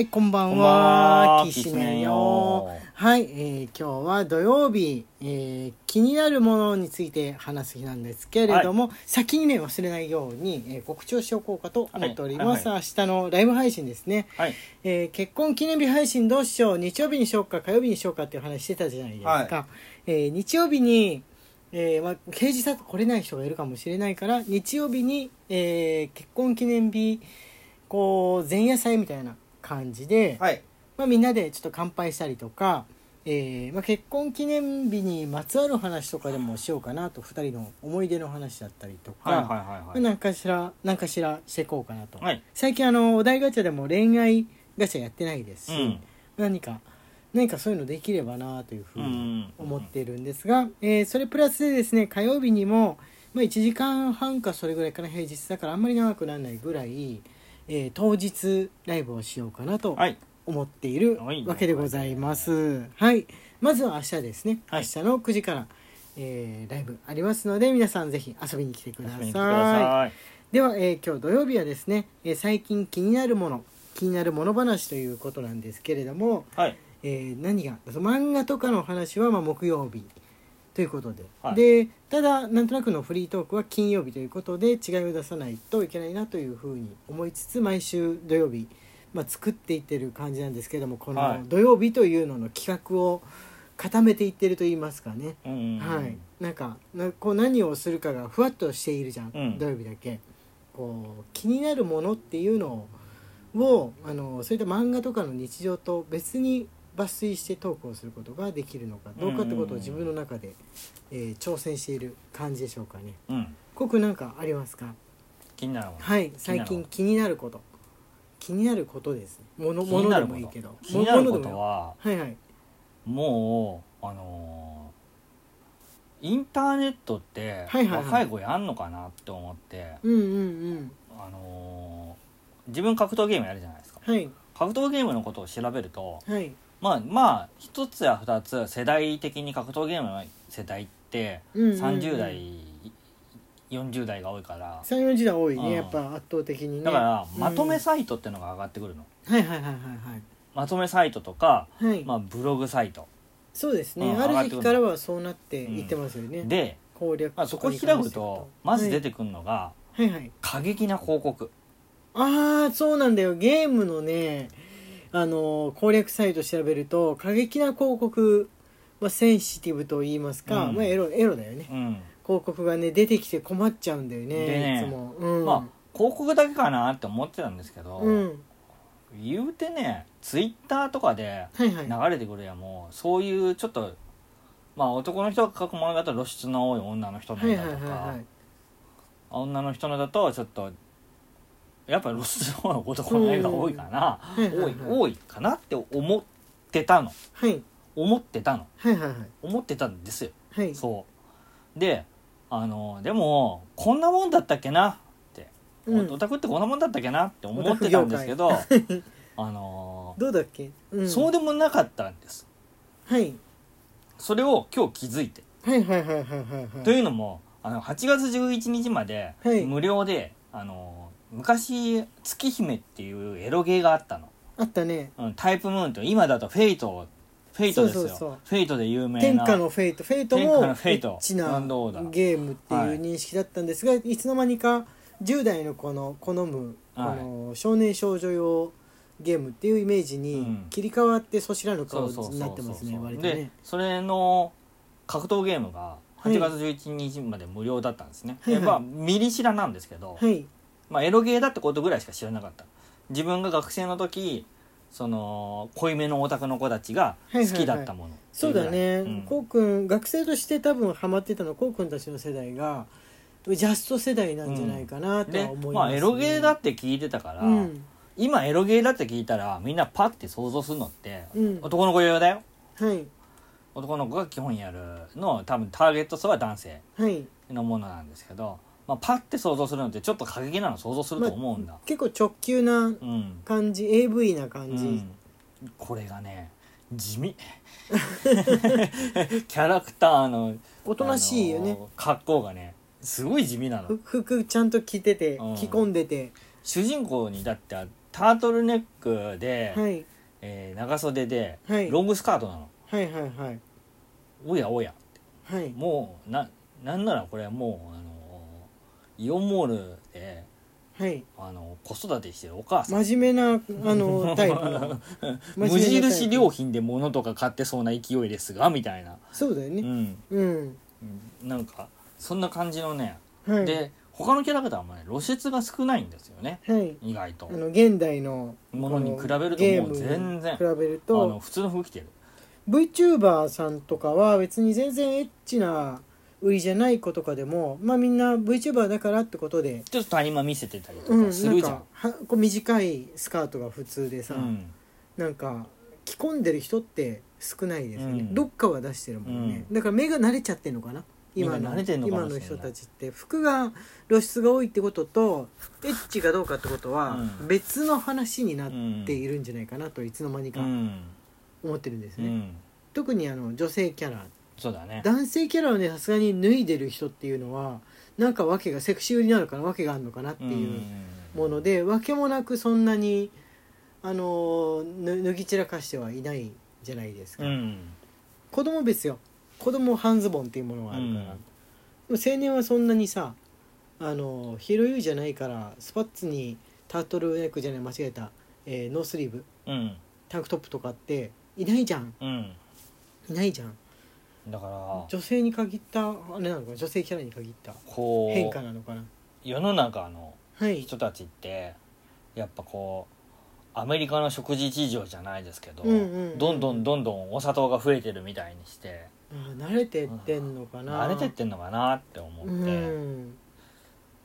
はい、こんばんは。はきしめんよよ。はい、えー今日は土曜日、えー気になるものについて話す日なんですけれども、先にね、忘れないように、えー告知をしようかと思っております。はい明日のライブ配信ですね。はい。えー結婚記念日配信どうしよう？日曜日にしようか火曜日にしようかっていう話してたじゃないですか、はえー日曜日に、えーまあ、平日だと来れない人がいるかもしれないから日曜日に、えー結婚記念日こう前夜祭みたいな感じで、はい。まあ、みんなでちょっと乾杯したりとか、えーまあ、結婚記念日にまつわる話とかでもしようかなと2人の思い出の話だったりとか、はいはいはいはい。何かしら何かしらしていこうかなと、はい。最近あのお題ガチャでも恋愛ガチャやってないですし、うん。何か何かそういうのできればなというふうにん思ってるんですが、えーそれプラスでですね火曜日にも、まあ、1時間半かそれぐらいかな平日だからあんまり長くならないぐらい、えー当日ライブをしようかなとはい。思っているはいわけでございます。はい、まずは明日ですね、はい明日の9時から、えーライブありますので皆さんぜひ遊びに来てください。遊びに来てください。では、えー今日土曜日はですね、えー最近気になるもの気になるもの話ということなんですけれども、はい。えー何が漫画とかの話はまあ木曜日ということで、はい。でただなんとなくのフリートークは金曜日ということで違いを出さないといけないなというふうに思いつつ毎週土曜日、まあ、作っていってる感じなんですけどもこはい。の土曜日というのの企画を固めていってると言いますかね、うん。はい、なんかなこう何をするかがふわっとしているじゃん、うん。土曜日だけ。こう気になるものっていうのをあのそういった漫画とかの日常と別に抜粋してトークをすることができるのかどうかってことを自分の中で、えー挑戦している感じでしょうかね。うん。コクなんかありますか？気になる。はい最近気になること。気になることです。ねもの気ものでになること。もいいけど。気になることは、はいはい。もう、あのー、インターネットって若い子やんのかなって思って、うんうんうん。あのー、自分格闘ゲームやるじゃないですか。はい。格闘ゲームのことを調べると、はいまあまあ一つや二つ世代的に格闘ゲームの世代ってうんうんうん。30代、40代が多いから。34時代多いね、うん。やっぱ圧倒的にね。だからうん。まとめサイトっていうのが上がってくるの、はいはいはいはいまとめサイトとか、はい。はい、まあ、ブログサイト。そうですね、うんある時期からはそうなっていってますよね、で、攻略まあ、そこ開くとまず出てくるのがはい、はい。はい過激な広告。ああそうなんだよ。ゲームのねあの攻略サイト調べると過激な広告、まあ、センシティブと言いますか、うん。まあ、エロエロだよね。うん。広告がね出てきて困っちゃうんだよねでね。いつも、うん、まあ広告だけかなって思ってたんですけど、うん。言うてねツイッターとかではいはい。流れてくるやもう。そういうちょっとまあ男の人が書くものだと露出の多い女の人のはいはいだとか、はいはい。女の人のだとちょっとやっぱ露出の多い男の絵が多いかな、う。んはいはいはい。多い多いかなって思ってたの。はい。思ってたの。はいはいはい。思ってたんですよ。はい。そう。であのでもこんなもんだったっけなって、うん。オタクってこんなもんだったっけなって思ってたんですけど あのどうだっけ、うん、そうでもなかったんです。はい。それを今日気づいて、はいはいはいはいはいはい。というのもあの8月11日まではい。無料で、あの昔月姫っていうエロゲーがあったの、あったね。うん、 TYPE-MOON と今だとフェイトフェイトですよ。そうそうそう。 Fateで有名な。天下の Fate。Fate天下もの Fate。エッチなゲームっていう認識だったんですが、い、つの間にか10代の子の好む、はい。この少年少女用ゲームっていうイメージうにん。切り替わってそしらぬ顔そうそうそうになってますね。割とでねそれの格闘ゲームがはい8月11日まで無料だったんですね、はいはい。でまあミリ知らなんですけど、はいまあ、エロゲーだってことぐらいしか知らなかった。自分が学生の時その濃いめのオタクの子たちが好きだったもの、そうだね、うん。こうくん学生として多分ハマってたのこうくんたちの世代がジャスト世代なんじゃないかなとはで思います、ね。まあエロゲーだって聞いてたから、うん。今エロゲーだって聞いたらみんなパッて想像するのって、うん。男の子用だよ。はい。男の子が基本やるの多分ターゲット層は男性はい。のものなんですけど、まあ、パッて想像するのってちょっと過激なの想像すると思うんだ、結構直球なうん、感じ AV な感じ、うん、これがね地味。キャラクターのおとなしいよね。格好がねすごい地味なの。ふ服ちゃんと着ててうん。着込んでて。主人公にだってあタートルネックで、はい。えー長袖で、はい。ロングスカートなの。はいはいはい。おやおやはい。もうななんならこれはもうイオンモールではい。あの子育てしてるお母さん。真面目なあの タイプの。無印良品で物とか買ってそうな勢いですがみたいな、そうだよね。うん、うん。なんかそんな感じのね、はい。で他のキャラクターもね露出が少ないんですよね。はい。意外と。あの現代のものに比べるともうゲーム全然に比べるあのと普通の服着てる。VTuber さんとかは別に全然エッチな売りじゃない子とかでもまあみんな VTuber だからってことでちょっと谷間見せてたりとうんかするじゃん。なんか、はこう短いスカートが普通でさ、うん。なんか着込んでる人って少ないですよね、うん。どっかは出してるもんね、だから目が慣れちゃってんのかな？今の今の人たちって。服が露出が多いってこととエッチがどうかってことはうん。別の話になっているんじゃないかなといつの間にかうん、思ってるんですね、うん、特にあの女性キャラそうだね。男性キャラをねさすがに脱いでる人っていうのはなんか訳がセクシー売りなのかな訳があるのかなっていうもので訳もなくそんなにあのぬ脱ぎ散らかしてはいないじゃないですか、うん。子供別よ。子供半ズボンっていうものがあるから、うん。でも青年はそんなにさあのヒロユじゃないからスパッツにタートルネックじゃない間違えた、えーノースリーブ。うん。タンクトップとかっていないじゃん。うん。いないじゃんだから女性に限ったあれなのかな女性キャラに限ったこ変化うなのかな。世の中のはい。人たちってやっぱこうアメリカの食事事情じゃないですけど、うんうんうんどんどんどんどんお砂糖が増えてるみたいにしてあ慣れてってんのかな。慣れてってんのかなって思って、うん。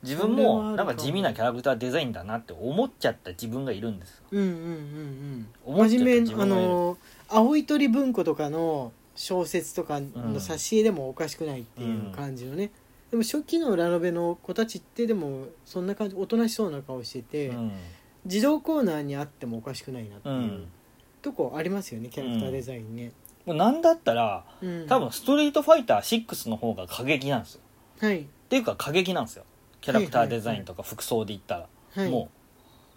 自分それはあもるかも。なんか地味なキャラクターデザインだなって思っちゃった自分がいるんですよ。うんうんうん思っちゃったうんあ自分がいる。の青い鳥文庫とかの小説とかの挿絵でもおかしくないっていう感じのね、でも初期のラノベの子たちってでもそんな感じおとなしそうな顔してて、うん。自動コーナーにあってもおかしくないなっていう、うん。とこありますよねキャラクターデザインね、もうなんだったらうん。多分ストリートファイター6の方が過激なんですよ。はい。っていうか過激なんですよ。キャラクターデザインとか服装で言ったら、はい。もう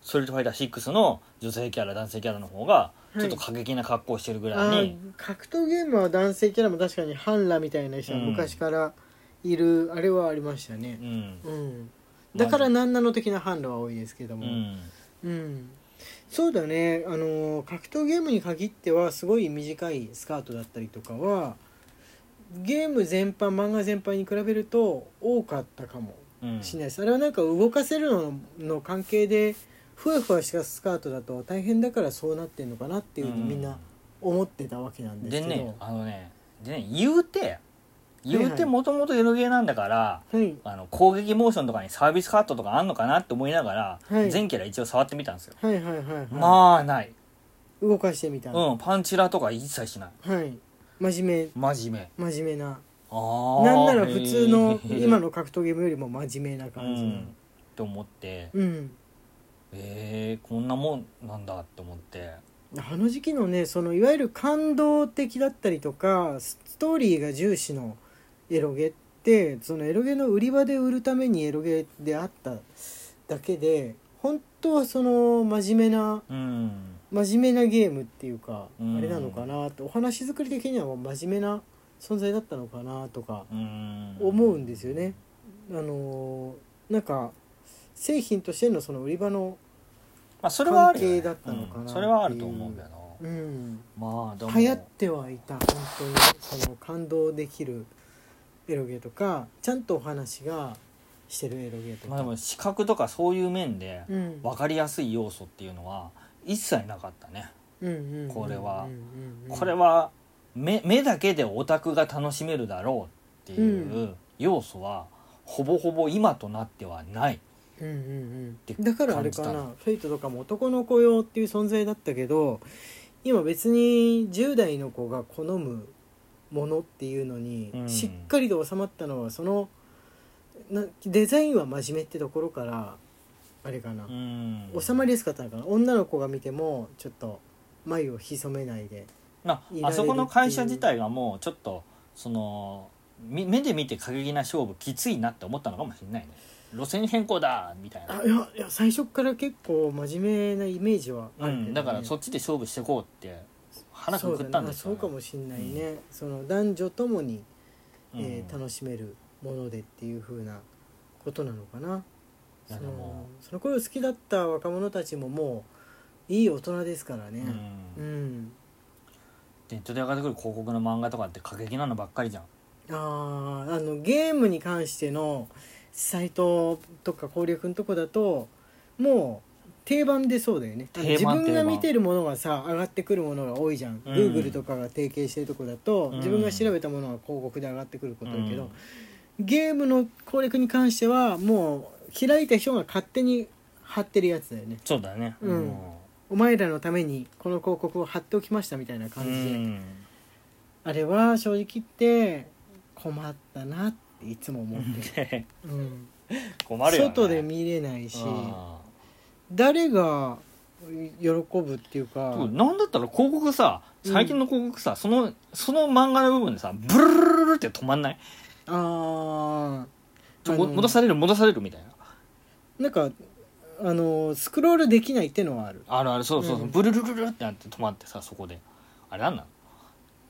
ストリートファイター6の女性キャラ男性キャラの方がい。ちょっと過激な格好をしてるぐらあいに、ー格闘ゲームは男性キャラも確かにハンラみたいな人は昔からいる、あれはありましたね。うん。うん。だから何なの的なハンラは多いですけども。うん。うん。そうだね。あの格闘ゲームに限ってはすごい短いスカートだったりとかはゲーム全般漫画全般に比べると多かったかもうんしれないです。あれはなんか動かせるのの関係でふわふわしたスカートだと大変だからそうなってんのかなっていうふうにみんな思ってたわけなんですけど、でねあのねでね言うて言うてもともとエロゲーなんだから、はい。あの攻撃モーションとかにサービスカットとかあんのかなって思いながら、はい。全キャラ一応触ってみたんですよ、はいはいはいはい、まあない、動かしてみた、うん、パンチラとか一切しない。はい。真面真面目。目真面目な。あー。なんなら普通の今の格闘ゲームよりも真面目なう感じん。って思って。うん、えー、こんなもんなんだって思って。あの時期のねそのいわゆる感動的だったりとかストーリーが重視のエロゲってそのエロゲの売り場で売るためにエロゲであっただけで本当はその真面目なうん。真面目なゲームっていうか、うん。あれなのかなってお話作り的には真面目な存在だったのかなとかうん。思うんですよね。あのーなんか製品としてのその売り場の、まあそれはあるよ、ね、関係だったのかなう。ん。それはあると思うけど。うん、まあでも。流行ってはいた。本当にその感動できるエロゲーとかちゃんとお話がしてるエロゲーとか、まあでも視覚とかそういう面でうん。分かりやすい要素っていうのは一切なかったね。うんうんうんこれは。これは目目だけでオタクが楽しめるだろうっていう要素はほぼほぼ今となってはないうんうんてうんだからあれかな。フェイトとかも男の子用っていう存在だったけど今別に10代の子が好むものっていうのにうん。しっかりと収まったのはそのなデザインは真面目ってところからあれかな、うん。収まりやすかったのかな。女の子が見てもちょっと眉を潜めないでああそこの会社自体がもうちょっとそのみ目で見て過激な勝負きついなって思ったのかもしれないね路線変更だみたいな。あいやいや最初から結構真面目なイメージはあるけどね、うん、だからそっちで勝負していこうって腹くくったんですよ、そうだなそうかもしんないね、その男女ともに、えーうん楽しめるものでっていう風なことなのかな。いそのその頃好きだった若者たちももういい大人ですからね。うん。うん、ネットで上がってくる広告の漫画とかって過激なのばっかりじゃん。あーあのゲームに関してのサイトとか攻略のとこだともう定番でそうだよね。自分が見てるものがさ上がってくるものが多いじゃん、うん。Google とかが提携してるとこだと、うん。自分が調べたものが広告で上がってくることだけど、うん。ゲームの攻略に関してはもう開いた人が勝手に貼ってるやつだよね。そうだね。うん。お前らのためにこの広告を貼っておきましたみたいなう感じで、ん。あれは正直言って困ったなっていつも思ってうん、困るよ、ね、外で見れないしあ誰が喜ぶっていうかーなんだったら広告さうん。最近の広告さ、そのその漫画の部分でさブルルルルルって止まんないああの戻される戻されるみたいななんかあのスクロールできないってのはあるあるあるそうそうそう、うんブルルルルってなって止まってさそこであれなんなの、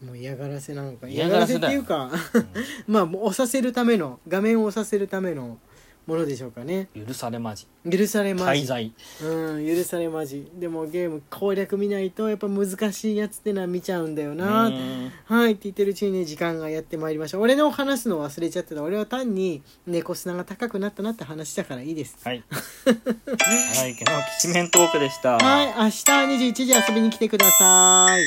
もう嫌がらせなのか。嫌がらせっていうかうん。まあもう押させるための画面を押させるためのものでしょうかね。許されまじ。許されまじ。滞在。うん許されまじ。でもゲーム攻略見ないとやっぱ難しいやつってのは見ちゃうんだよな。うん。はいって言ってるうちにね時間がやってまいりました。俺の話すの忘れちゃってた。俺は単に猫砂が高くなったなって話だからいいです。はい。はいきのきしめんトークでした。はい明日21時遊びに来てください